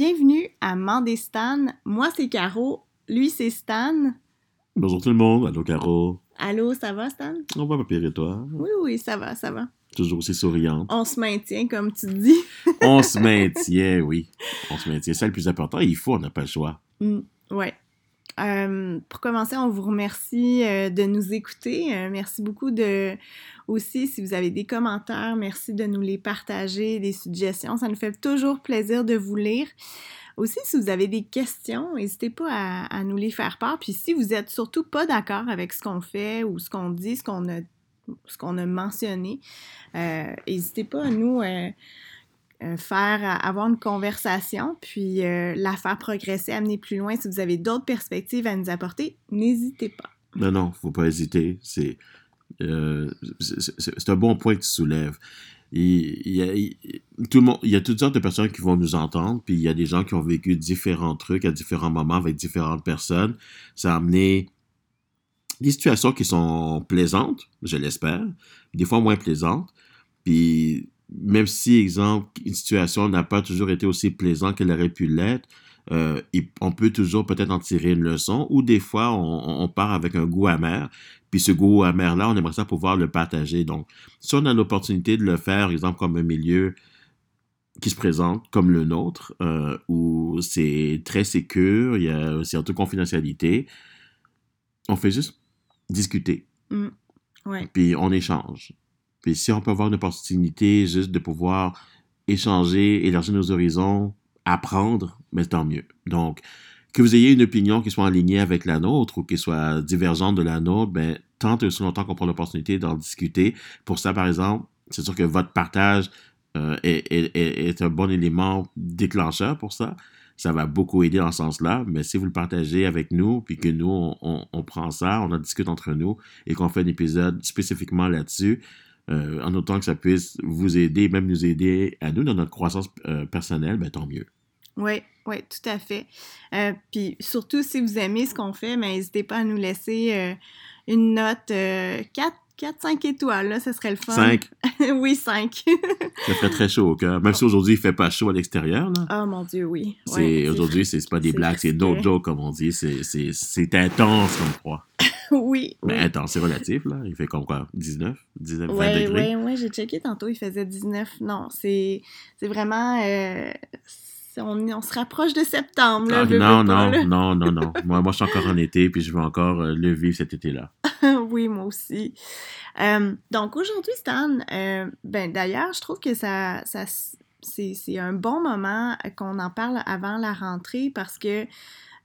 Bienvenue à Mandestan. Moi, c'est Caro. Lui, c'est Stan. Bonjour tout le monde. Allô, Caro. Allô, ça va, Stan? On va pas pire toi? Oui, oui, ça va, ça va. Toujours aussi souriante. On se maintient, comme tu dis. on se maintient, oui. On se maintient. C'est le plus important. Il faut, on n'a pas le choix. Mm, ouais. Euh, pour commencer, on vous remercie euh, de nous écouter. Euh, merci beaucoup de aussi, si vous avez des commentaires, merci de nous les partager, des suggestions. Ça nous fait toujours plaisir de vous lire. Aussi, si vous avez des questions, n'hésitez pas à, nous les faire part. Puis si vous êtes surtout pas d'accord avec ce qu'on fait ou ce qu'on dit, ce qu'on a, ce qu'on a mentionné, n'hésitez pas à nous euh, faire avoir une conversation, puis euh, la faire progresser, amener plus loin. Si vous avez d'autres perspectives à nous apporter, n'hésitez pas. Non, non, faut pas hésiter. C'est euh, un bon point que tu soulèves. Il, y a, tout le monde, il y a toutes sortes de personnes qui vont nous entendre, puis il y a des gens qui ont vécu différents trucs à différents moments avec différentes personnes. Ça a amené des situations qui sont plaisantes, je l'espère, des fois moins plaisantes. Puis même si, exemple, une situation n'a pas toujours été aussi plaisante qu'elle aurait pu l'être, euh, on peut toujours peut-être en tirer une leçon, ou des fois, on, part avec un goût amer, puis ce goût amer-là, on aimerait ça pouvoir le partager. Donc, si on a l'opportunité de le faire, exemple, comme un milieu qui se présente comme le nôtre, euh, où c'est très sécure, il y a toute confidentialité, on fait juste discuter. Mmh. Puis on échange. Si on peut avoir une opportunité juste de pouvoir échanger, élargir nos horizons, apprendre, mais tant mieux. Donc, que vous ayez une opinion qui soit en ligne avec la nôtre ou qui soit divergente de la nôtre, ben, tant et aussi longtemps qu'on prend l'opportunité d'en discuter. Pour ça, par exemple, c'est sûr que votre partage euh, est, un bon élément déclencheur pour ça. Ça va beaucoup aider dans ce sens-là, mais si vous le partagez avec nous, puis que nous, on prend ça, on en discute entre nous et qu'on fait un épisode spécifiquement là-dessus, euh, en autant que ça puisse vous aider, même nous aider à nous dans notre croissance euh, personnelle, ben, tant mieux. Oui, oui, tout à fait. Euh, puis surtout, si vous aimez ce qu'on fait, ben, n'hésitez pas à nous laisser une note 4, 4, 5 étoiles, là, ce serait le fun. 5? oui, 5. ça ferait très chaud au cœur. Même si aujourd'hui, il ne fait pas chaud à l'extérieur. Oh mon Dieu, oui. aujourd'hui, c'est pas des blagues, c'est d'autres jokes, comme on dit. C'est intense comme froid. oui. Mais attends, c'est relatif, là. Il fait comme quoi? 19 19, 20 degrés? Oui, oui, j'ai checké tantôt, il faisait 19. Non, c'est vraiment. Euh, on, on, se rapproche de septembre. Là, ah, non, non, non, non, non, moi, moi, je suis encore en été, puis je veux encore euh, le vivre cet été-là. oui, moi aussi. Euh, donc, aujourd'hui, Stan, ben, d'ailleurs, je trouve que ça, ça c'est un bon moment qu'on en parle avant la rentrée parce que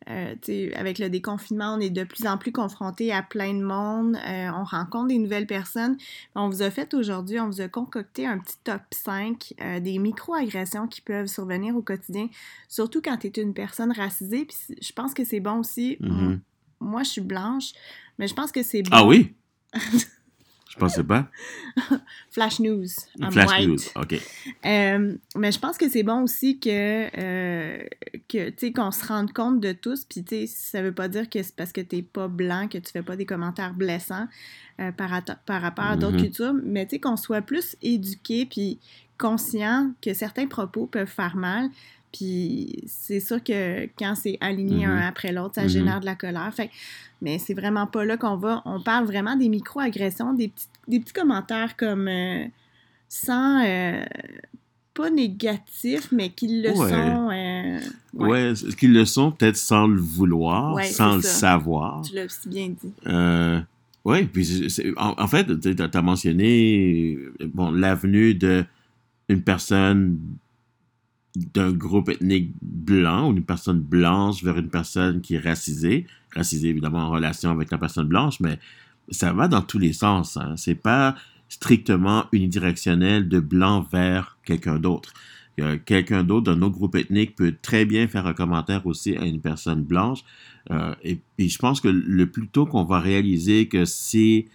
euh, avec le déconfinement, on est de plus en plus confronté à plein de monde. Euh, on rencontre des nouvelles personnes. On vous a fait aujourd'hui, on vous a concocté un petit top 5 euh, des micro-agressions qui peuvent survenir au quotidien, surtout quand tu es une personne racisée. Puis je pense que c'est bon aussi. Mm-hmm. Moi, je suis blanche, mais je pense que c'est bon. Ah oui? Je pensais pas. Flash news. Flash news, OK. Euh, mais je pense que c'est bon aussi que, euh, que tu sais, qu'on se rende compte de tous. Puis, tu sais, ça veut pas dire que c'est parce que t'es pas blanc que tu fais pas des commentaires blessants euh, par, par, rapport à d'autres mm-hmm. cultures. Mais, tu sais, qu'on soit plus éduqué puis conscient que certains propos peuvent faire mal. Puis c'est sûr que quand c'est aligné un mm-hmm. après l'autre, ça génère de la colère. Fait, mais c'est vraiment pas là qu'on va. On parle vraiment des micro-agressions, des petits, des petits commentaires comme euh, sans. Euh, pas négatifs, mais qu'ils le sont. Euh, ouais, qu'ils le sont peut-être sans le vouloir, sans le savoir. Tu l'as aussi bien dit. oui, puis en, en, fait, tu as mentionné bon, l'avenue d'une personne d'un groupe ethnique blanc ou d'une personne blanche vers une personne qui est racisée, racisée évidemment en relation avec la personne blanche, mais ça va dans tous les sens. Hein. C'est pas strictement unidirectionnel de blanc vers quelqu'un d'autre. Quelqu'un d'autre d'un autre groupe ethnique peut très bien faire un commentaire aussi à une personne blanche. Euh, et puis je pense que le plus tôt qu'on va réaliser que c'est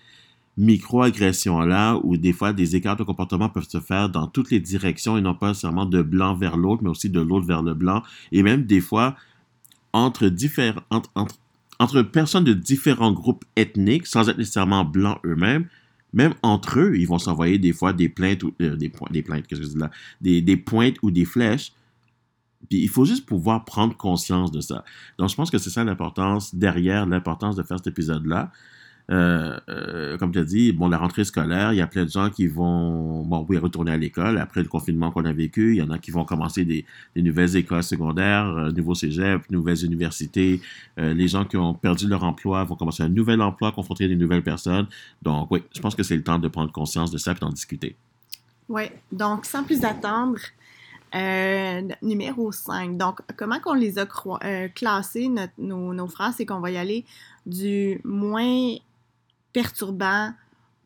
micro-agressions-là, où des fois des écarts de comportement peuvent se faire dans toutes les directions et non pas seulement de blanc vers l'autre, mais aussi de l'autre vers le blanc, et même des fois entre, différents, entre, personnes de différents groupes ethniques, sans être nécessairement blancs eux-mêmes, même entre eux, ils vont s'envoyer des fois des plaintes ou euh, des, des plaintes, là, des, des pointes ou des flèches Puis il faut juste pouvoir prendre conscience de ça. Donc je pense que c'est ça l'importance, derrière l'importance de faire cet épisode-là. Euh, euh, comme tu as dit, bon, la rentrée scolaire, il y a plein de gens qui vont, bon, oui, retourner à l'école après le confinement qu'on a vécu. Il y en a qui vont commencer des, nouvelles écoles secondaires, euh, nouveaux cégeps, nouvelles universités. Les gens qui ont perdu leur emploi vont commencer un nouvel emploi, confronter des nouvelles personnes. Donc, oui, je pense que c'est le temps de prendre conscience de ça et d'en discuter. Oui, donc sans plus attendre, numéro 5. Donc, comment qu'on les a classés, nos, nos, phrases, c'est qu'on va y aller du moins perturbant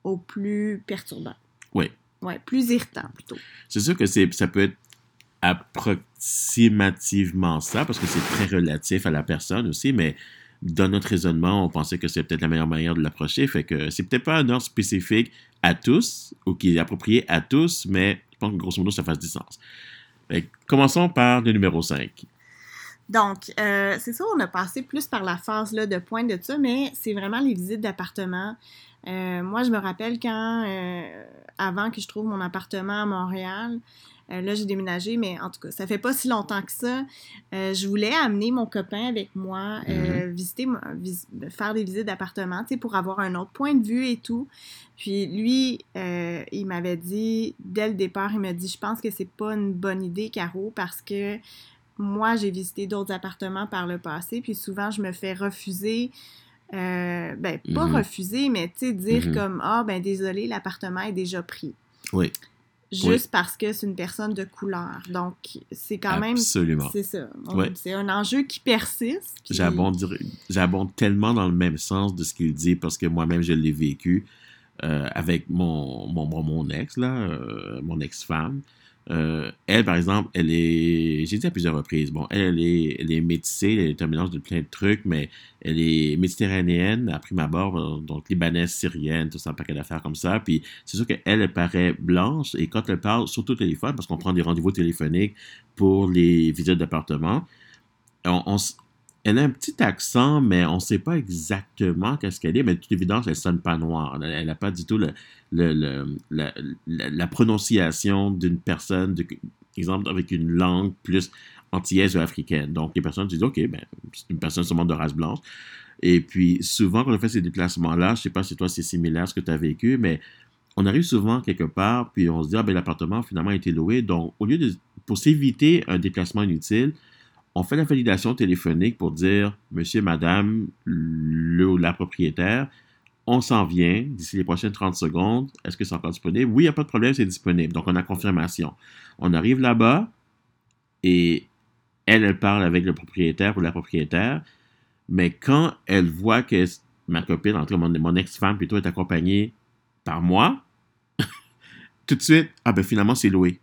au plus perturbant. Oui. Oui, plus irritant plutôt. C'est sûr que c'est, ça peut être approximativement ça, parce que c'est très relatif à la personne aussi, mais dans notre raisonnement, on pensait que c'est peut-être la meilleure manière de l'approcher. Fait que c'est peut-être pas un ordre spécifique à tous, ou qui est approprié à tous, mais je pense que grosso modo, ça fasse du sens. Fait commençons par le numéro 5. Donc, euh, c'est ça, on a passé plus par la phase là, de pointe de ça, mais c'est vraiment les visites d'appartement. Euh, moi, je me rappelle quand, euh, avant que je trouve mon appartement à Montréal, là, j'ai déménagé, mais en tout cas, ça fait pas si longtemps que ça. Euh, je voulais amener mon copain avec moi, euh, Mhm. visiter, vis- faire des visites d'appartement, tu sais, pour avoir un autre point de vue et tout. Puis lui, euh, il m'avait dit, dès le départ, il m'a dit, je pense que c'est pas une bonne idée, Caro, parce que moi, j'ai visité d'autres appartements par le passé, puis souvent, je me fais refuser. euh, ben, pas Mhm. refuser, mais tu sais, dire Mhm. comme Ah, ben désolé, l'appartement est déjà pris Oui, juste parce que c'est une personne de couleur. Donc, c'est quand même. absolument. C'est ça. C'est un enjeu qui persiste. puis- J'abonde, tellement dans le même sens de ce qu'il dit parce que moi-même, je l'ai vécu euh, avec mon, mon, mon, mon ex, là, euh, mon ex-femme. Euh, elle, par exemple, elle est. J'ai dit à plusieurs reprises, bon, elle, elle est, elle est métissée, elle est un mélange de plein de trucs, mais elle est méditerranéenne, à prime abord, donc libanaise, syrienne, tout ça, un paquet d'affaires comme ça. Puis c'est sûr qu'elle, elle paraît blanche, et quand elle parle, surtout au téléphone, parce qu'on prend des rendez-vous téléphoniques pour les visites d'appartement, on, on elle a un petit accent, mais on ne sait pas exactement qu'est-ce qu'elle est. Mais de toute évidence, elle ne sonne pas noire. Elle n'a pas du tout la, prononciation d'une personne, de, exemple, avec une langue plus antillaise ou africaine. Donc, les personnes disent, OK, ben, c'est une personne sûrement de race blanche. Et puis, souvent, quand on fait ces déplacements-là, je ne sais pas si toi, c'est similaire à ce que tu as vécu, mais on arrive souvent quelque part, puis on se dit, ah, ben, l'appartement, finalement, a été loué. Donc, au lieu de, pour s'éviter un déplacement inutile, on fait la validation téléphonique pour dire, monsieur, madame, le la propriétaire, on s'en vient d'ici les prochaines 30 secondes. Est-ce que c'est encore disponible? Oui, il n'y a pas de problème, c'est disponible. Donc, on a confirmation. On arrive là-bas et elle, parle avec le propriétaire ou la propriétaire. Mais quand elle voit que ma copine, en mon ex-femme plutôt, est accompagnée par moi, tout de suite, ah ben finalement, c'est loué.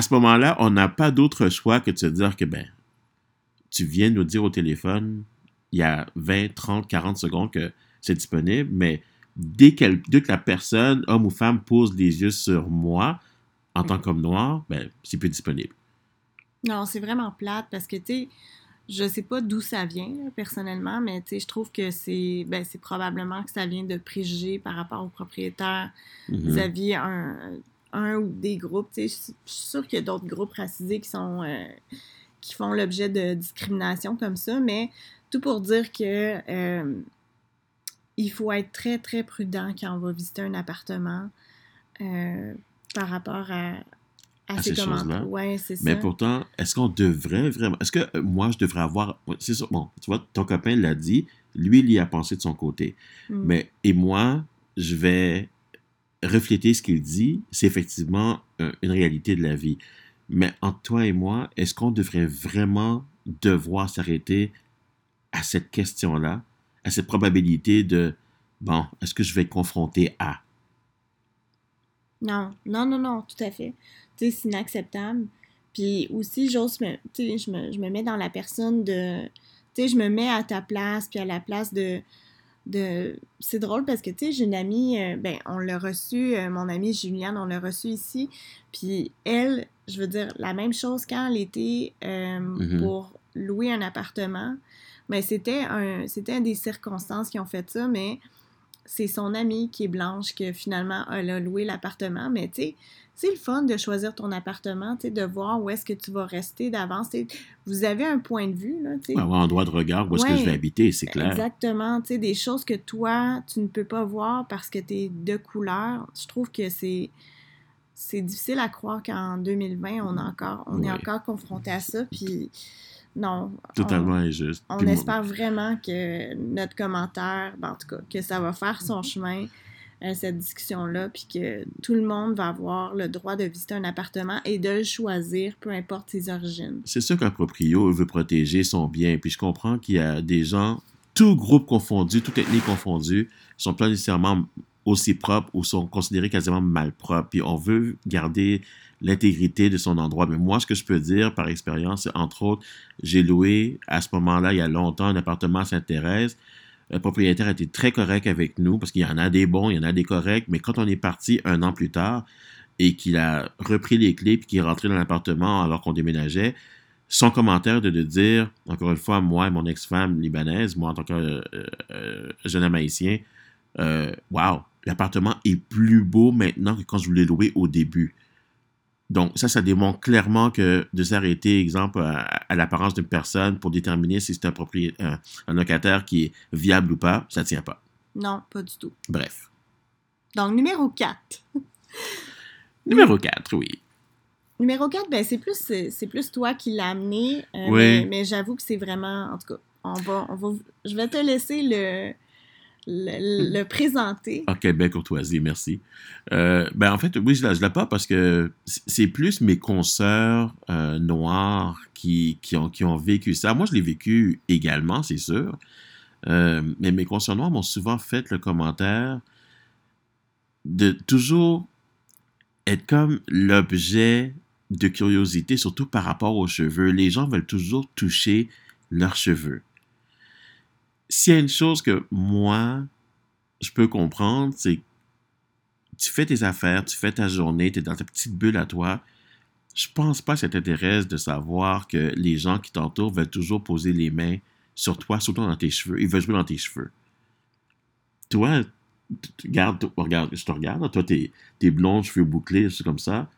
À ce moment-là, on n'a pas d'autre choix que de se dire que, ben, tu viens nous dire au téléphone, il y a 20, 30, 40 secondes que c'est disponible, mais dès, dès que la personne, homme ou femme, pose les yeux sur moi, en tant qu'homme noir, ben, c'est plus disponible. Non, c'est vraiment plate parce que, tu sais, je sais pas d'où ça vient, personnellement, mais tu sais, je trouve que c'est ben, probablement que ça vient de préjugés par rapport aux propriétaires Mhm. vis-à-vis un, un ou des groupes. Je suis- sûre qu'il y a d'autres groupes racisés qui sont euh, qui font l'objet de discrimination comme ça, mais tout pour dire que euh, il faut être très, très prudent quand on va visiter un appartement euh, par rapport à, à, À ces, choses-là. Ouais, c'est ça. Mais pourtant, est-ce qu'on devrait vraiment. Est-ce que moi, je devrais avoir. C'est ça. Bon, tu vois, ton copain l'a dit. Lui, il y a pensé de son côté. Mm. Mais, et moi, je vais refléter ce qu'il dit. C'est effectivement euh, une réalité de la vie. Mais entre toi et moi, est-ce qu'on devrait vraiment devoir s'arrêter à cette question-là, à cette probabilité de, bon, est-ce que je vais être confronté à? Non, non, non, non, tout à fait. Tu sais, c'est inacceptable. Puis aussi, j'ose tu sais, je me, je me mets dans la personne de, tu sais, je me mets à ta place, puis à la place de, de, c'est drôle parce que, tu sais, j'ai une amie, euh, ben, on l'a reçue, euh, mon amie Juliane, on l'a reçue ici, puis elle, je veux dire, la même chose quand elle était euh, Mhm. pour louer un appartement, mais c'était un, c'était des circonstances qui ont fait ça, mais c'est son amie qui est blanche que finalement elle a loué l'appartement, mais tu sais, c'est le fun de choisir ton appartement, de voir où est-ce que tu vas rester d'avance. Vous avez un point de vue. Là, Avoir un droit de regard où est-ce que je vais habiter, c'est clair. Exactement. Des choses que toi, tu ne peux pas voir parce que tu es de couleur. Je trouve que c'est c'est difficile à croire qu'en 2020, on, a encore, on est encore confronté à ça. Puis non. Totalement injuste. On espère vraiment que notre commentaire, ben, en tout cas, que ça va faire son chemin euh, cette discussion-là, puis que tout le monde va avoir le droit de visiter un appartement et de le choisir, peu importe ses origines. C'est sûr qu'un proprio veut protéger son bien, puis je comprends qu'il y a des gens, tout groupe confondu, toute ethnie confondue, sont pas nécessairement aussi propres ou sont considérés quasiment malpropres, puis on veut garder l'intégrité de son endroit. Mais moi, ce que je peux dire par expérience, entre autres, j'ai loué à ce moment-là, il y a longtemps, un appartement à Sainte-Thérèse le propriétaire était très correct avec nous parce qu'il y en a des bons, il y en a des corrects, mais quand on est parti un an plus tard et qu'il a repris les clés puis qu'il est rentré dans l'appartement alors qu'on déménageait, son commentaire de, de dire, encore une fois, moi et mon ex-femme libanaise, moi en tant que euh, euh, jeune homme haïtien, euh, wow, l'appartement est plus beau maintenant que quand je voulais louer au début. Donc, ça, ça démontre clairement que de s'arrêter, exemple, à, l'apparence d'une personne pour déterminer si c'est un, propriétaire, un, locataire qui est viable ou pas, ça ne tient pas. Non, pas du tout. Bref. Donc, numéro 4. numéro 4, oui. Numéro 4, ben, c'est plus, c'est plus toi qui l'as amené. Euh, oui. Mais, j'avoue que c'est vraiment. En tout cas, on va, on va, je vais te laisser le, le, présenter. Ok, bien courtoisie, merci. Euh, ben en fait, oui, je ne l'ai pas parce que c'est plus mes consoeurs euh, noirs qui, qui, ont, qui ont vécu ça. Moi, je l'ai vécu également, c'est sûr. Euh, mais mes consoeurs noirs m'ont souvent fait le commentaire de toujours être comme l'objet de curiosité, surtout par rapport aux cheveux. Les gens veulent toujours toucher leurs cheveux s'il y a une chose que moi, je peux comprendre, c'est tu fais tes affaires, tu fais ta journée, tu es dans ta petite bulle à toi. Je pense pas que ça t'intéresse de savoir que les gens qui t'entourent veulent toujours poser les mains sur toi, surtout dans tes cheveux. Ils veulent jouer dans tes cheveux. Toi, regarde, je te regarde, toi, t'es es blond, cheveux bouclés, c'est comme ça.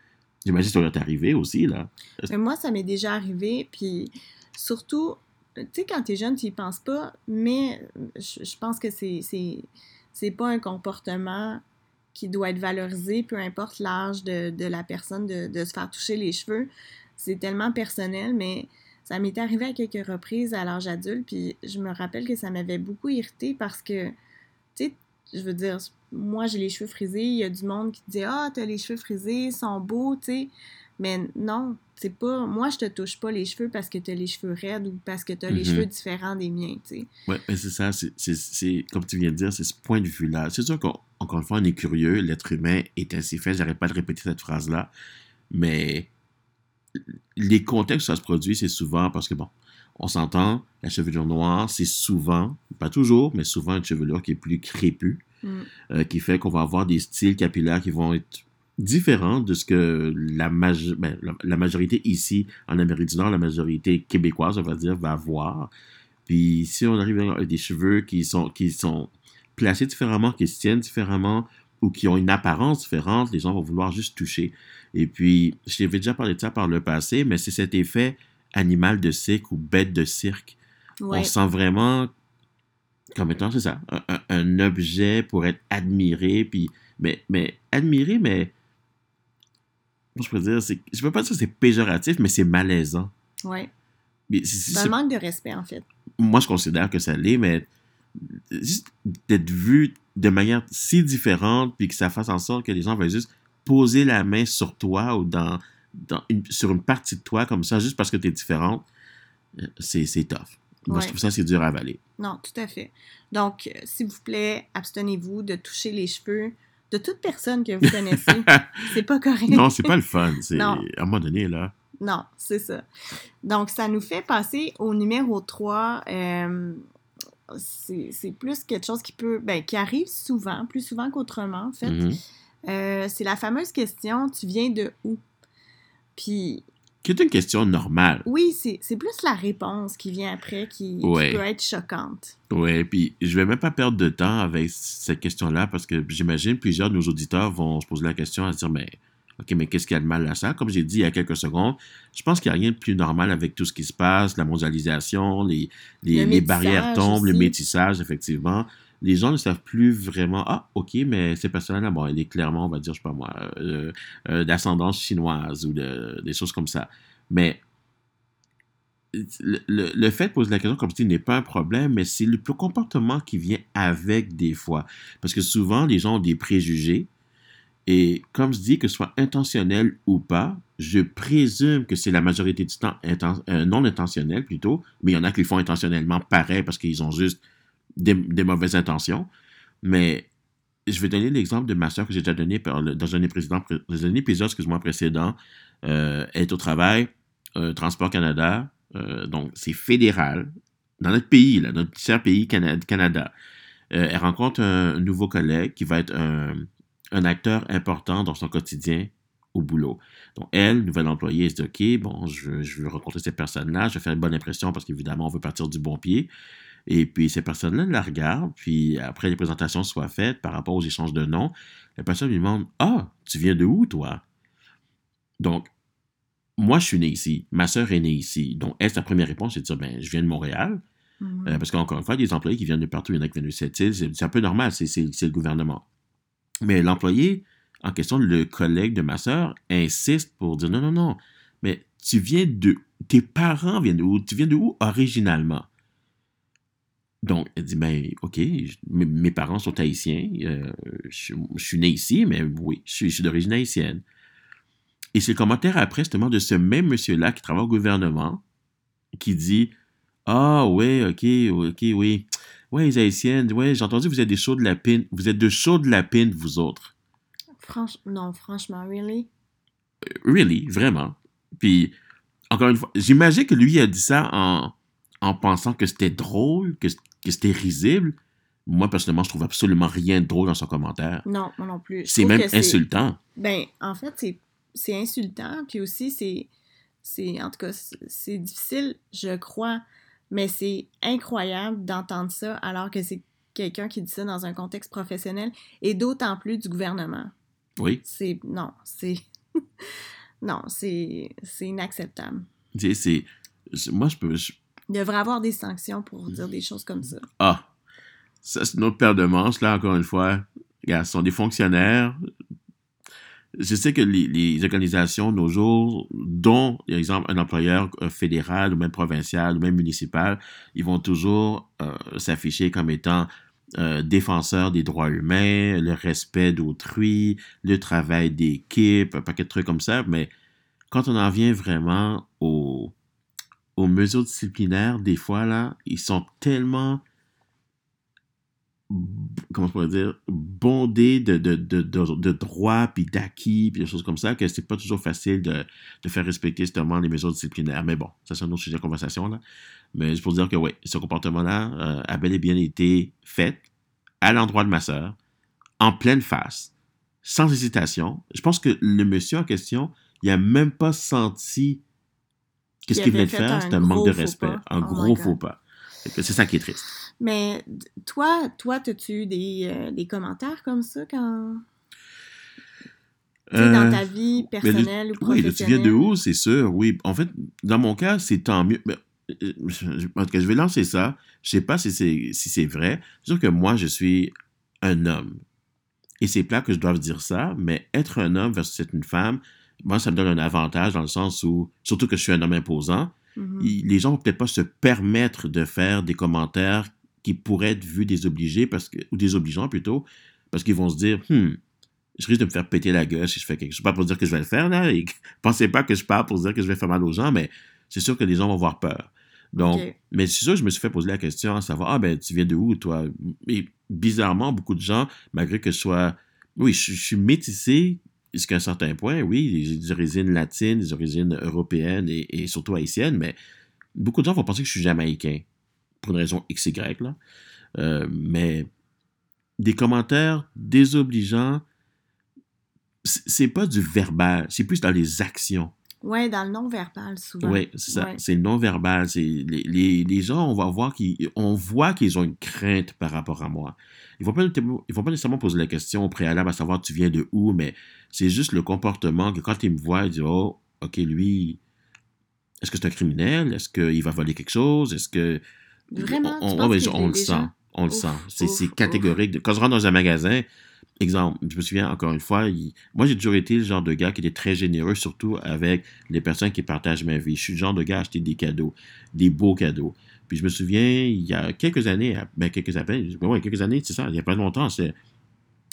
J'imagine que ça doit t'arriver aussi, là. Mais moi, ça m'est déjà arrivé, puis surtout, tu sais, quand tu es jeune, tu y penses pas, mais je, pense que c'est, pas un comportement qui doit être valorisé, peu importe l'âge de, la personne, de, se faire toucher les cheveux. C'est tellement personnel, mais ça m'est arrivé à quelques reprises à l'âge adulte, puis je me rappelle que ça m'avait beaucoup irrité parce que, tu sais, je veux dire, moi j'ai les cheveux frisés, il y a du monde qui dit Ah, t'as les cheveux frisés, ils sont beaux, tu sais. Mais non, c'est pas. Moi, je te touche pas les cheveux parce que tu as les cheveux raides ou parce que tu as les mm-hmm. cheveux différents des miens, tu sais. Oui, mais c'est ça, c'est comme tu viens de dire, c'est ce point de vue-là. C'est sûr qu'encore une fois, on est curieux, l'être humain est ainsi fait, j'arrête pas de répéter cette phrase-là, mais les contextes où ça se produit, c'est souvent parce que, bon, on s'entend, la chevelure noire, c'est souvent, pas toujours, mais souvent une chevelure qui est plus crépue, mm. euh, qui fait qu'on va avoir des styles capillaires qui vont être différent de ce que la, ben, la, majorité ici, en Amérique du Nord, la majorité québécoise, on va dire, va avoir. Puis si on arrive avec des cheveux qui sont, qui sont placés différemment, qui se tiennent différemment, ou qui ont une apparence différente, les gens vont vouloir juste toucher. Et puis, je t'avais déjà parlé de ça par le passé, mais c'est cet effet animal de cirque ou bête de cirque. On sent vraiment, comme étant, c'est ça, un, un, objet pour être admiré, puis, mais, mais admiré, mais je peux dire, c'est, je peux pas dire que c'est péjoratif, mais c'est malaisant. Oui. C'est un manque de respect, en fait. Moi, je considère que ça l'est, mais juste d'être vu de manière si différente, puis que ça fasse en sorte que les gens veulent juste poser la main sur toi ou dans, dans sur une partie de toi comme ça, juste parce que tu es différente, euh, c'est, c'est tough. Moi, je trouve ça, c'est dur à avaler. Non, tout à fait. Donc, euh, s'il vous plaît, abstenez-vous de toucher les cheveux de toute personne que vous connaissez. c'est pas correct. Non, c'est pas le fun. C'est à un moment donné, là. Non, c'est ça. Donc, ça nous fait passer au numéro 3. Euh, c'est plus quelque chose qui peut. Ben, qui arrive souvent, plus souvent qu'autrement, en fait. Mm-hmm. Euh, c'est la fameuse question Tu viens de où? Puis qui est une question normale. Oui, c'est plus la réponse qui vient après qui, peut être choquante. Oui, puis je vais même pas perdre de temps avec cette question-là parce que j'imagine plusieurs de nos auditeurs vont se poser la question à se dire mais OK, mais qu'est-ce qu'il y a de mal à ça? Comme j'ai dit il y a quelques secondes, je pense qu'il n'y a rien de plus normal avec tout ce qui se passe, la mondialisation, les, les, les barrières tombent, le métissage, effectivement. Les gens ne savent plus vraiment, ah, OK, mais ces personnes-là, bon, elle est clairement, on va dire, je sais pas moi, euh, euh, d'ascendance chinoise ou de, des choses comme ça. Mais le, le, fait de poser la question comme si n'est pas un problème, mais c'est le comportement qui vient avec des fois. Parce que souvent, les gens ont des préjugés et comme je dis, que ce soit intentionnel ou pas, je présume que c'est la majorité du temps euh, non intentionnel plutôt, mais il y en a qui le font intentionnellement pareil parce qu'ils ont juste des, mauvaises intentions. Mais je vais donner l'exemple de ma soeur que j'ai déjà donné dans un épisode, excuse-moi, précédent. Euh, elle est au travail, euh, Transport Canada, donc c'est fédéral, dans notre pays, notre cher pays Canada. elle rencontre un nouveau collègue qui va être un acteur important dans son quotidien au boulot. Donc, elle, nouvelle employée, elle se dit, OK, bon, je je veux rencontrer cette personne-là, je vais faire une bonne impression parce qu'évidemment, on veut partir du bon pied. Et puis, ces personnes-là la regardent, puis après les présentations soient faites par rapport aux échanges de noms, la personne lui demande, Ah, tu viens de où, toi? Donc, moi, je suis né ici. Ma sœur est née ici. Donc, elle, sa première réponse, c'est de dire, ben, je viens de Montréal? Mm-hmm. Euh, parce qu'encore une fois, il y a des employés qui viennent de partout, il y en a qui viennent de cette île. C'est un peu normal, c'est le gouvernement. Mais l'employé en question, le collègue de ma sœur, insiste pour dire non, non, non, mais tu viens de. Tes parents viennent de où? Tu viens de où originalement donc, elle dit, ben, OK, mes, parents sont haïtiens, euh, je, suis né ici, mais oui, je suis, d'origine haïtienne. Et c'est le commentaire après, justement, de ce même monsieur-là qui travaille au gouvernement, qui dit, ah, ouais, OK, OK, oui. Ouais, les Haïtiennes, ouais, j'ai entendu, vous êtes des chauds de la pine. Vous êtes de chauds de la pine, vous autres. non, franchement, really? Really, vraiment. Puis, encore une fois, j'imagine que lui a dit ça en, en pensant que c'était drôle, que, que c'était risible. Moi, personnellement, je trouve absolument rien de drôle dans son commentaire. Non, moi non plus. C'est même insultant. Ben, en fait, c'est insultant. Puis aussi, c'est. En tout cas, c'est difficile, je crois, mais c'est incroyable d'entendre ça alors que c'est quelqu'un qui dit ça dans un contexte professionnel et d'autant plus du gouvernement. Oui. C'est non, c'est non, c'est c'est inacceptable. C'est moi je peux Il devrait avoir des sanctions pour dire des choses comme ça. Ah. Ça c'est notre paire de manches là encore une fois. Regarde, ce sont des fonctionnaires, je sais que les, organisations nos jours, dont, par exemple, un employeur euh, fédéral ou même provincial ou même municipal, ils vont toujours euh, s'afficher comme étant euh, défenseurs des droits humains, le respect d'autrui, le travail d'équipe, un paquet de trucs comme ça. Mais quand on en vient vraiment aux mesures disciplinaires, des fois, là, ils sont tellement comment je pourrais dire, bondé de, de, de, de, droits, puis d'acquis, puis des choses comme ça, que c'est pas toujours facile de, faire respecter justement les mesures disciplinaires. Mais bon, ça c'est un autre sujet de conversation, là. Mais c'est pour dire que oui, ce comportement-là euh, a bel et bien été fait à l'endroit de ma sœur, en pleine face, sans hésitation. Je pense que le monsieur en question, il a même pas senti que ce qu'il venait de faire, c'était un manque de respect, un oh gros faux pas. C'est ça qui est triste. Mais toi, toi, as-tu eu des, euh, des, commentaires comme ça quand. Euh, dans ta vie personnelle ou professionnelle? Oui, tu viens de où, c'est sûr, oui. En fait, dans mon cas, c'est tant mieux. Euh, en tout cas, je vais lancer ça. Je sais pas si c'est si c'est vrai. C'est sûr que moi, je suis un homme. Et c'est plat que je dois dire ça, mais être un homme versus être une femme, moi, ça me donne un avantage dans le sens où, surtout que je suis un homme imposant, mm-hmm. les gens vont peut-être pas se permettre de faire des commentaires qui pourraient être vus désobligés, parce que, ou désobligeants plutôt, parce qu'ils vont se dire, hmm, je risque de me faire péter la gueule si je fais quelque chose. Pas pour dire que je vais le faire, là, et pensez pas que je parle pour dire que je vais faire mal aux gens, mais c'est sûr que les gens vont avoir peur. Donc, mais c'est sûr, je me suis fait poser la question à savoir, ah ben, tu viens de où, toi? Et bizarrement, beaucoup de gens, malgré que je sois, oui, je, suis métissé jusqu'à un certain point, oui, des origines latines, des origines européennes et, surtout haïtiennes, mais beaucoup de gens vont penser que je suis jamaïcain pour une raison XY, là. Euh, mais des commentaires désobligeants, c'est pas du verbal, c'est plus dans les actions. Oui, dans le non-verbal, souvent. Oui, c'est ça. Ouais. C'est non-verbal. C'est les, les, les gens, on va voir qu'ils, on voit qu'ils ont une crainte par rapport à moi. Ils vont pas, ils vont pas nécessairement poser la question au préalable à savoir tu viens de où, mais c'est juste le comportement que quand ils me voient, ils disent oh, ok, lui, est-ce que c'est un criminel? Est-ce qu'il va voler quelque chose? Est-ce que Vraiment, tu on, penses le sent, on le sent. C'est ouf. catégorique. Quand je rentre dans un magasin, exemple, je me souviens encore une fois, moi j'ai toujours été le genre de gars qui était très généreux, surtout avec les personnes qui partagent ma vie. Je suis le genre de gars à acheter des cadeaux, des beaux cadeaux. Puis je me souviens, il y a quelques années, ben quelques ben ouais, quelques années, c'est ça, il y a pas longtemps, c'est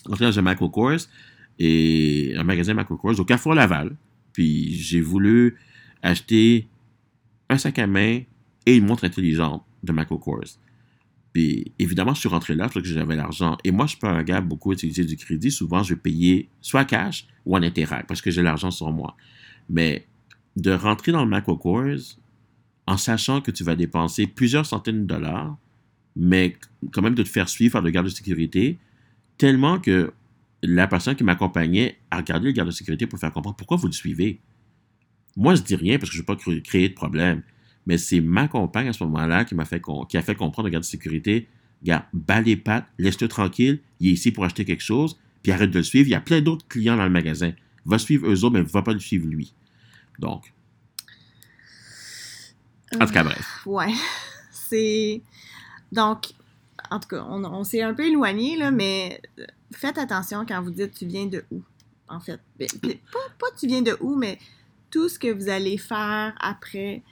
entré dans un Michael Kors et un magasin Michael Kors au Carrefour Laval. Puis j'ai voulu acheter un sac à main et une montre intelligente de Michael Kors. Puis évidemment, je suis rentré là parce que j'avais l'argent. Et moi, je suis pas un gars beaucoup utiliser du crédit. Souvent, je vais payer soit cash ou en interact parce que j'ai l'argent sur moi. Mais de rentrer dans le Michael Kors en sachant que tu vas dépenser plusieurs centaines de dollars, mais quand même de te faire suivre par le garde de sécurité, tellement que la personne qui m'accompagnait a regardé le garde de sécurité pour faire comprendre pourquoi vous le suivez. Moi, je dis rien parce que je ne veux pas cré- créer de problème. Mais c'est ma compagne à ce moment-là qui m'a fait comprendre au garde de sécurité, gars, bas les pattes, laisse-le tranquille, il est ici pour acheter quelque chose, puis arrête de le suivre. Il y a plein d'autres clients dans le magasin. Va suivre eux autres, mais va pas le suivre lui. Donc, en tout cas, bref. Ouais. C'est. Donc, en tout cas, on, s'est un peu éloigné, mais euh, faites attention quand vous dites tu viens de où, en fait. Pas, pas tu viens de où, mais tout ce que vous allez faire après,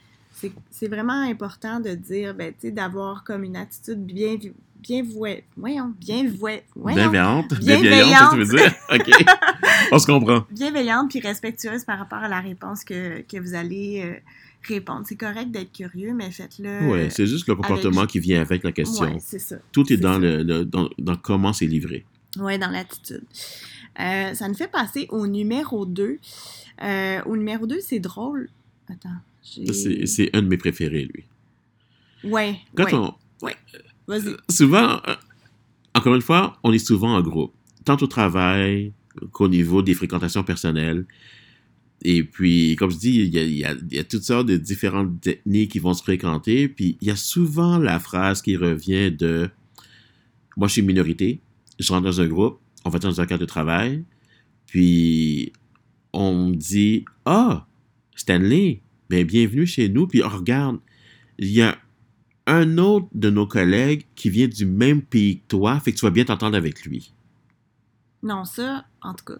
c'est vraiment important de dire, ben, tu sais, d'avoir comme une attitude bien, bien vouée. Voyons, bien vouée. Bienveillante. Bienveillante. Tu veux dire? OK. On se comprend. bienveillante puis respectueuse par rapport à la réponse que, que vous allez euh, répondre. C'est correct d'être curieux, mais faites-le. Ouais, c'est juste le comportement qui vient avec la question. Ouais, c'est ça. Tout est dans, le, le- dans, dans comment c'est livré. Oui, dans l'attitude. Euh, ça nous fait passer au numéro 2. Euh, au numéro 2, c'est drôle. Attends. C'est un de mes préférés, lui. Ouais. Quand ouais. on, Vas-y. souvent, euh, encore une fois, on est souvent en groupe, tant au travail qu'au niveau des fréquentations personnelles. Et puis, comme je dis, il y a, il y a- il y a toutes sortes de différentes ethnies qui vont se fréquenter. Puis, il y a souvent la phrase qui revient de Moi, je suis une minorité, je rentre dans un groupe, on va dans un cadre de travail, puis on me dit Ah, Stanley, ben, bienvenue chez nous. Puis, on regarde, il y a un autre de nos collègues qui vient du même pays que toi, fait que tu vas bien t'entendre avec lui. Non, ça, en tout cas,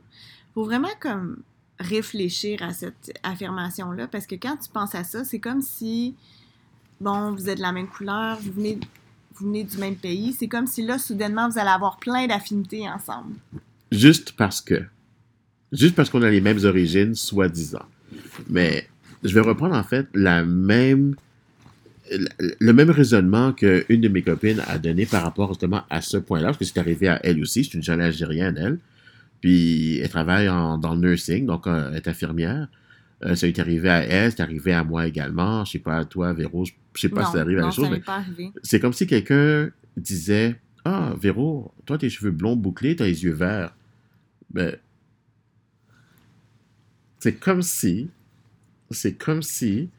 faut vraiment comme réfléchir à cette affirmation-là, parce que quand tu penses à ça, c'est comme si, bon, vous êtes de la même couleur, vous venez, vous venez du même pays, c'est comme si là, soudainement, vous allez avoir plein d'affinités ensemble. Juste parce que. Juste parce qu'on a les mêmes origines, soi-disant. Mais je vais reprendre en fait la même. Le même raisonnement qu'une de mes copines a donné par rapport justement à ce point-là, parce que c'est arrivé à elle aussi, c'est une jeune algérienne, elle. Puis elle travaille en- dans le nursing, donc euh, elle est infirmière. Euh, ça est arrivé à elle, c'est arrivé à moi également. Je sais pas à toi, Véro, je sais pas non, si ça arrive à non, la chose, ça mais pas arrivé. c'est comme si quelqu'un disait Ah, Véro, toi, tes cheveux blonds bouclés, t'as les yeux verts. Ben. C'est comme si. C'est comme si.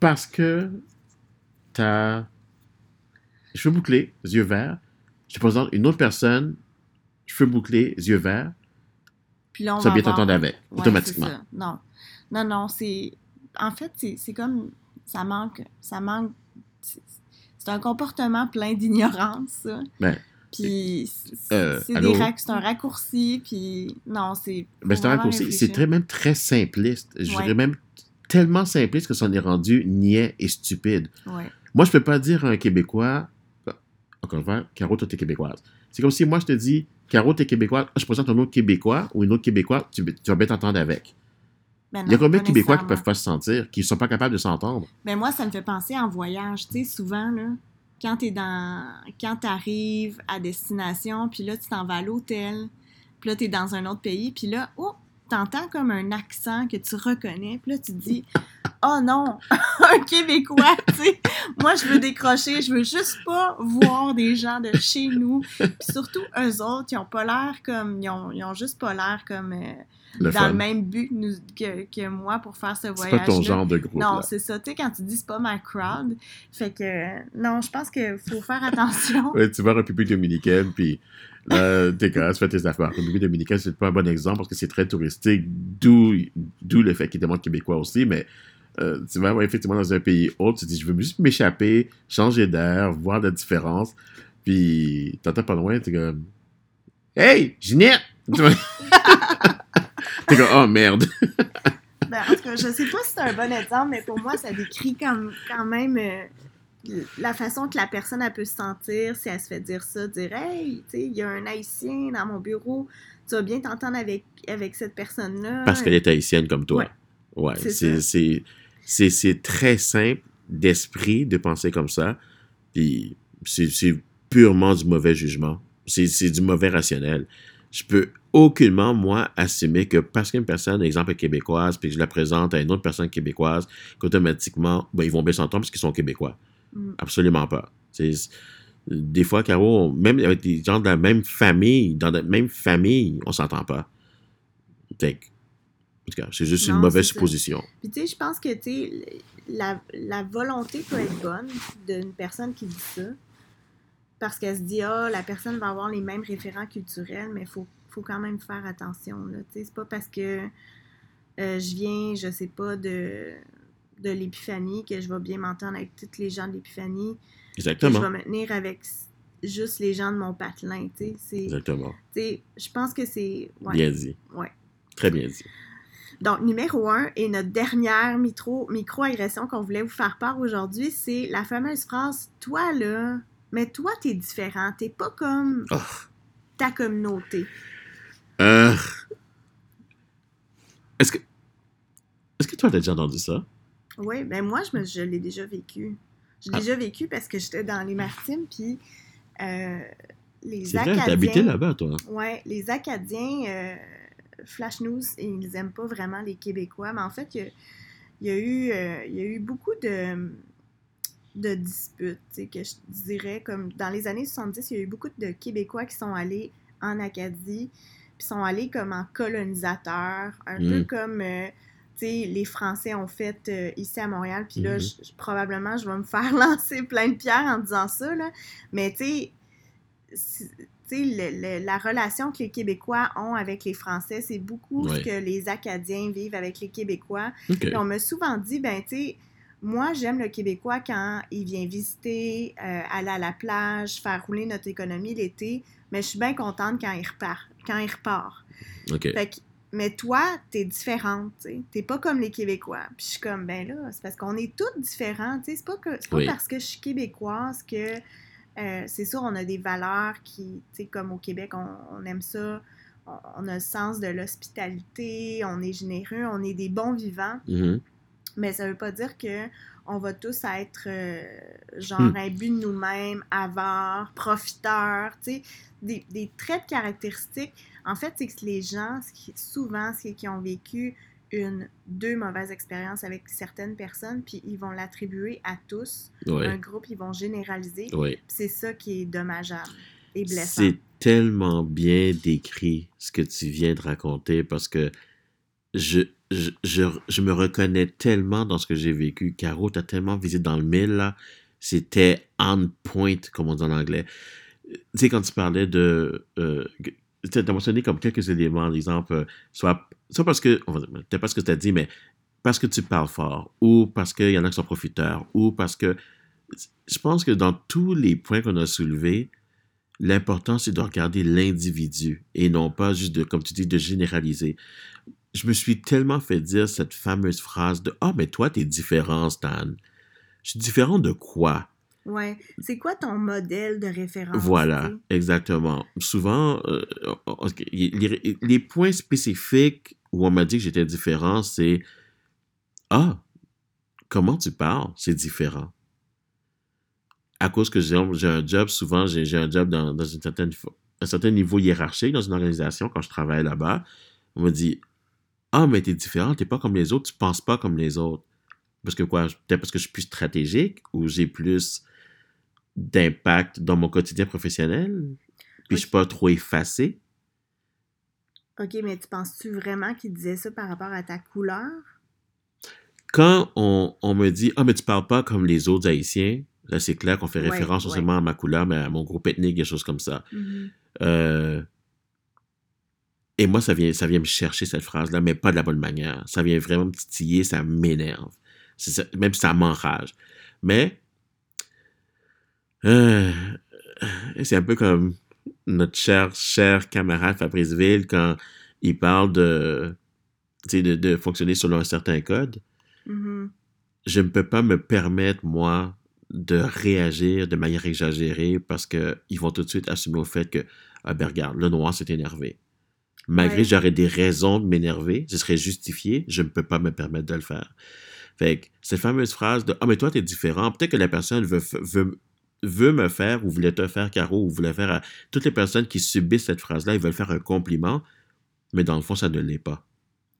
Parce que t'as les cheveux bouclés, yeux verts, je te présente une autre personne, cheveux bouclés, yeux verts, Puis là, on ça va bien t'entendre avec, Ouais, automatiquement. ça. Non. Non, non, c'est. En fait, c'est comme. Ça manque. Ça manque. C'est un comportement plein d'ignorance, ça. Ben, Puis c'est euh, c'est rac- un raccourci, puis non, c'est. Ben, c'est un raccourci. C'est très, même très simpliste. Je Ouais. dirais même tellement simpliste que ça en est rendu niais et stupide. Ouais. Moi, je peux pas dire à un Québécois, encore une fois, Caro, toi, t'es québécoise. C'est comme si moi, je te dis, Caro, t'es québécoise, je présente un autre Québécois ou une autre Québécois, tu, tu vas bien t'entendre avec. Ben Il y a combien de Québécois qui nécessairement. peuvent pas se sentir, qui sont pas capables de s'entendre? Ben moi, ça me fait penser en voyage. Tu sais, souvent, là, quand t'es dans... Quand t'arrives à destination, puis là, tu t'en vas à l'hôtel, puis là, t'es dans un autre pays, puis là, oh, t'entends comme un accent que tu reconnais, puis là, tu te dis, oh non, un Québécois, tu sais. Moi, je veux décrocher, je veux juste pas voir des gens de chez nous. Puis surtout, eux autres, ils ont pas l'air comme... Ils ont, ils ont juste pas l'air comme... euh, Le dans fun. le même but que, nous- que, que moi pour faire ce C'est voyage. pas ton genre de groupe. Non, c'est ça. Tu sais, quand tu dis c'est pas ma crowd, fait que non, je pense qu'il faut faire attention. Tu vas en République dominicaine, puis là, t'es correct, tu fais tes affaires. République dominicaine, c'est pas un bon exemple parce que c'est très touristique, d'où le fait qu'il demande québécois aussi, mais euh, tu vas effectivement dans un pays autre, tu te dis, je veux juste m'échapper, changer d'air, voir la différence, puis t'entends pas loin, t'es comme, hey, vois? t'es comme, oh merde! Ben, en tout cas, je sais pas si c'est un bon exemple, mais pour moi, ça décrit quand même euh, la façon que la personne elle peut se sentir si elle se fait dire ça, dire Hey, tu sais, il y a un haïtien dans mon bureau, tu vas bien t'entendre avec, avec cette personne-là. Parce qu'elle est haïtienne comme toi. Ouais, C'est très simple d'esprit de penser comme ça. Puis c'est c'est purement du mauvais jugement. C'est du mauvais rationnel. Je peux aucunement, moi, assumer que parce qu'une personne, exemple, est québécoise, puis que je la présente à une autre personne québécoise, qu'automatiquement, ben, ils vont bien s'entendre parce qu'ils sont québécois. Mm. Absolument pas. Des fois, Caro, même avec des gens de la même famille, dans la même famille, on s'entend pas. Fait en tout cas, c'est juste une mauvaise supposition. Puis tu sais, je pense que tu la, la volonté peut être bonne d'une personne qui dit ça. Parce qu'elle se dit, ah, la personne va avoir les mêmes référents culturels, mais il faut, faut quand même faire attention. Là. C'est pas parce que euh, je viens, je sais pas, de, de l'épiphanie que je vais bien m'entendre avec tous les gens de l'épiphanie, que je Exactement. vais me tenir avec juste les gens de mon patelin. Tu sais, C'est- Exactement. tu sais, je pense que c'est. ouais. Bien dit. Ouais. Très bien dit. Donc, numéro un, et notre dernière micro- micro-agression qu'on voulait vous faire part aujourd'hui, c'est la fameuse phrase Toi là, mais toi, t'es différent, t'es pas comme Oh. ta communauté. Euh, Est-ce que. Est-ce que toi, t'as déjà entendu ça? Oui, ben moi, je, me- je l'ai déjà vécu. Je l'ai Ah. déjà vécu parce que j'étais dans les Maritimes, puis euh, les Acadiens. là-bas, toi. Ouais, les Acadiens, euh, Flash News, ils aiment pas vraiment les Québécois, mais en fait, il y a, il y a eu, euh, y a eu beaucoup de, de disputes, tu sais, que je dirais, comme dans les années 70, il y a eu beaucoup de Québécois qui sont allés en Acadie, puis sont allés comme en colonisateurs, un Mm. peu comme, euh, les Français ont fait euh, ici à Montréal, puis là, Mhm. je- probablement, je vais me faire lancer plein de pierres en disant ça, là, mais tu sais, la relation que les Québécois ont avec les Français, c'est beaucoup Ouais. ce que les Acadiens vivent avec les Québécois. OK. Puis on m'a souvent dit, ben, tu sais, moi, j'aime le Québécois quand il vient visiter, euh, aller à la plage, faire rouler notre économie l'été, mais je suis bien contente quand il repart. Quand il repart. Fait que- mais toi, t'es différente, tu. T'es pas comme les Québécois. Puis je suis comme, ben là, c'est parce qu'on est toutes différentes, tu sais. C'est pas, que, c'est pas Oui. parce que je suis québécoise que... euh, c'est sûr, on a des valeurs qui, tu sais, comme au Québec, on, on aime ça. On, on a le sens de l'hospitalité, on est généreux, on est des bons vivants. Mhm. Mais ça veut pas dire que on va tous être euh, genre imbus de nous-mêmes, avares, profiteurs, tu sais, des, des traits de caractéristiques. En fait, c'est que les gens, ce qui- souvent, c'est qu'ils ont vécu une, deux mauvaises expériences avec certaines personnes, puis ils vont l'attribuer à tous. Un groupe, ils vont généraliser. Ouais. C'est ça qui est dommageable et blessant. C'est tellement bien décrit ce que tu viens de raconter parce que je, je, me reconnais tellement dans ce que j'ai vécu. Caro, t'as tellement visité dans le mille, là. C'était on point, comme on dit en anglais. Tu sais, quand tu parlais de. Euh, tu as mentionné comme quelques éléments, exemple, euh, soit, soit parce que. Peut-être pas ce que tu as dit, mais parce que tu parles fort, ou parce qu'il y en a qui sont profiteurs, ou parce que. Je pense que dans tous les points qu'on a soulevés, l'important, c'est de regarder l'individu et non pas juste de, comme tu dis, de généraliser. Je me suis tellement fait dire cette fameuse phrase de Ah, mais toi, t'es différent, Stan. Je suis différent de quoi? Ouais. C'est quoi ton modèle de référence? Voilà, exactement. Souvent, euh, les, les points spécifiques où on m'a dit que j'étais différent, c'est Ah, comment tu parles? C'est différent. À cause que j'ai un job, souvent, j'ai un job dans, dans une certaine, un certain niveau hiérarchique dans une organisation quand je travaille là-bas. On me dit Ah, mais t'es différent, t'es pas comme les autres, tu penses pas comme les autres. Parce que quoi? Peut-être parce que je suis plus stratégique ou j'ai plus d'impact dans mon quotidien professionnel, puis je suis pas trop effacé? OK, mais tu penses-tu vraiment qu'il disait ça par rapport à ta couleur? Quand on, on me dit Ah, mais tu parles pas comme les autres Haïtiens, là, c'est clair qu'on fait référence non ouais. seulement à ma couleur, mais à mon groupe ethnique, des choses comme ça. Mhm. Euh, et moi, ça vient, ça vient me chercher cette phrase-là, mais pas de la bonne manière. Ça vient vraiment me titiller, ça m'énerve. Ça- Même ça m'enrage. Mais, euh, c'est un peu comme notre cher, cher camarade Fabrice Ville quand il parle de, de, de fonctionner selon un certain code. Mhm. Je ne peux pas me permettre, moi, de réagir de manière exagérée parce qu'ils vont tout de suite assumer au fait que, ah ben regarde, le noir s'est énervé. Malgré Ouais. que j'aurais des raisons de m'énerver, ce serait justifié, je ne peux pas me permettre de le faire. Fait que cette fameuse phrase de Ah, mais toi, t'es différent, peut-être que la personne veut, f- veut, veut me faire ou voulait te faire, Caro, ou voulait faire à toutes les personnes qui subissent cette phrase-là, ils veulent faire un compliment, mais dans le fond, ça ne l'est pas.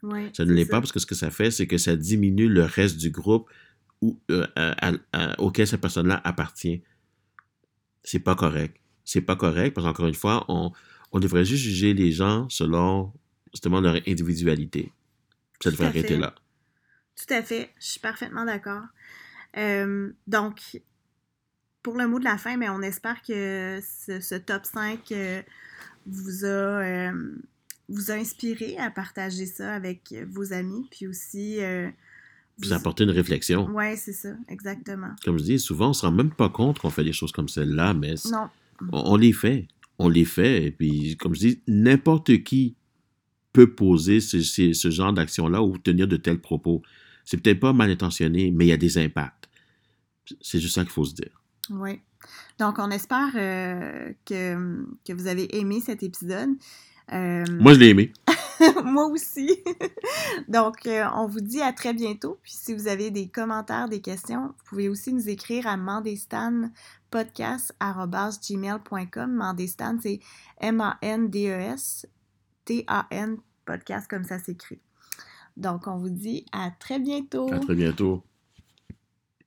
Ouais, Ça ne l'est pas parce que ce que ça fait, c'est que ça diminue le reste du groupe où, euh, à- à- à- auquel cette personne-là appartient. C'est pas correct. C'est pas correct parce qu'encore une fois, on, on devrait juste juger les gens selon justement leur individualité. Ça devrait arrêter fait. là. Tout à fait, je suis parfaitement d'accord. Euh, donc, pour le mot de la fin, mais on espère que ce, ce top 5 euh, vous, a, euh, vous a inspiré à partager ça avec vos amis, puis aussi... Euh, vous- apporter une réflexion. Ouais, c'est ça, exactement. Comme je dis, souvent, on se rend même pas compte qu'on fait des choses comme celle-là, mais Non, on, on les fait. On les fait. Et puis, comme je dis, n'importe qui peut poser ce, ce- ce genre d'action-là ou tenir de tels propos. C'est peut-être pas mal intentionné, mais il y a des impacts. C'est juste ça qu'il faut se dire. oui. Donc, on espère euh, que, que vous avez aimé cet épisode. Euh, Moi, je l'ai aimé. Moi aussi. Donc, euh, on vous dit à très bientôt. Puis, si vous avez des commentaires, des questions, vous pouvez aussi nous écrire à mandestanpodcast.gmail.com. Mandestan, c'est M-A-N-D-E-S, T-A-N, podcast comme ça s'écrit. Donc, on vous dit à très bientôt. À très bientôt.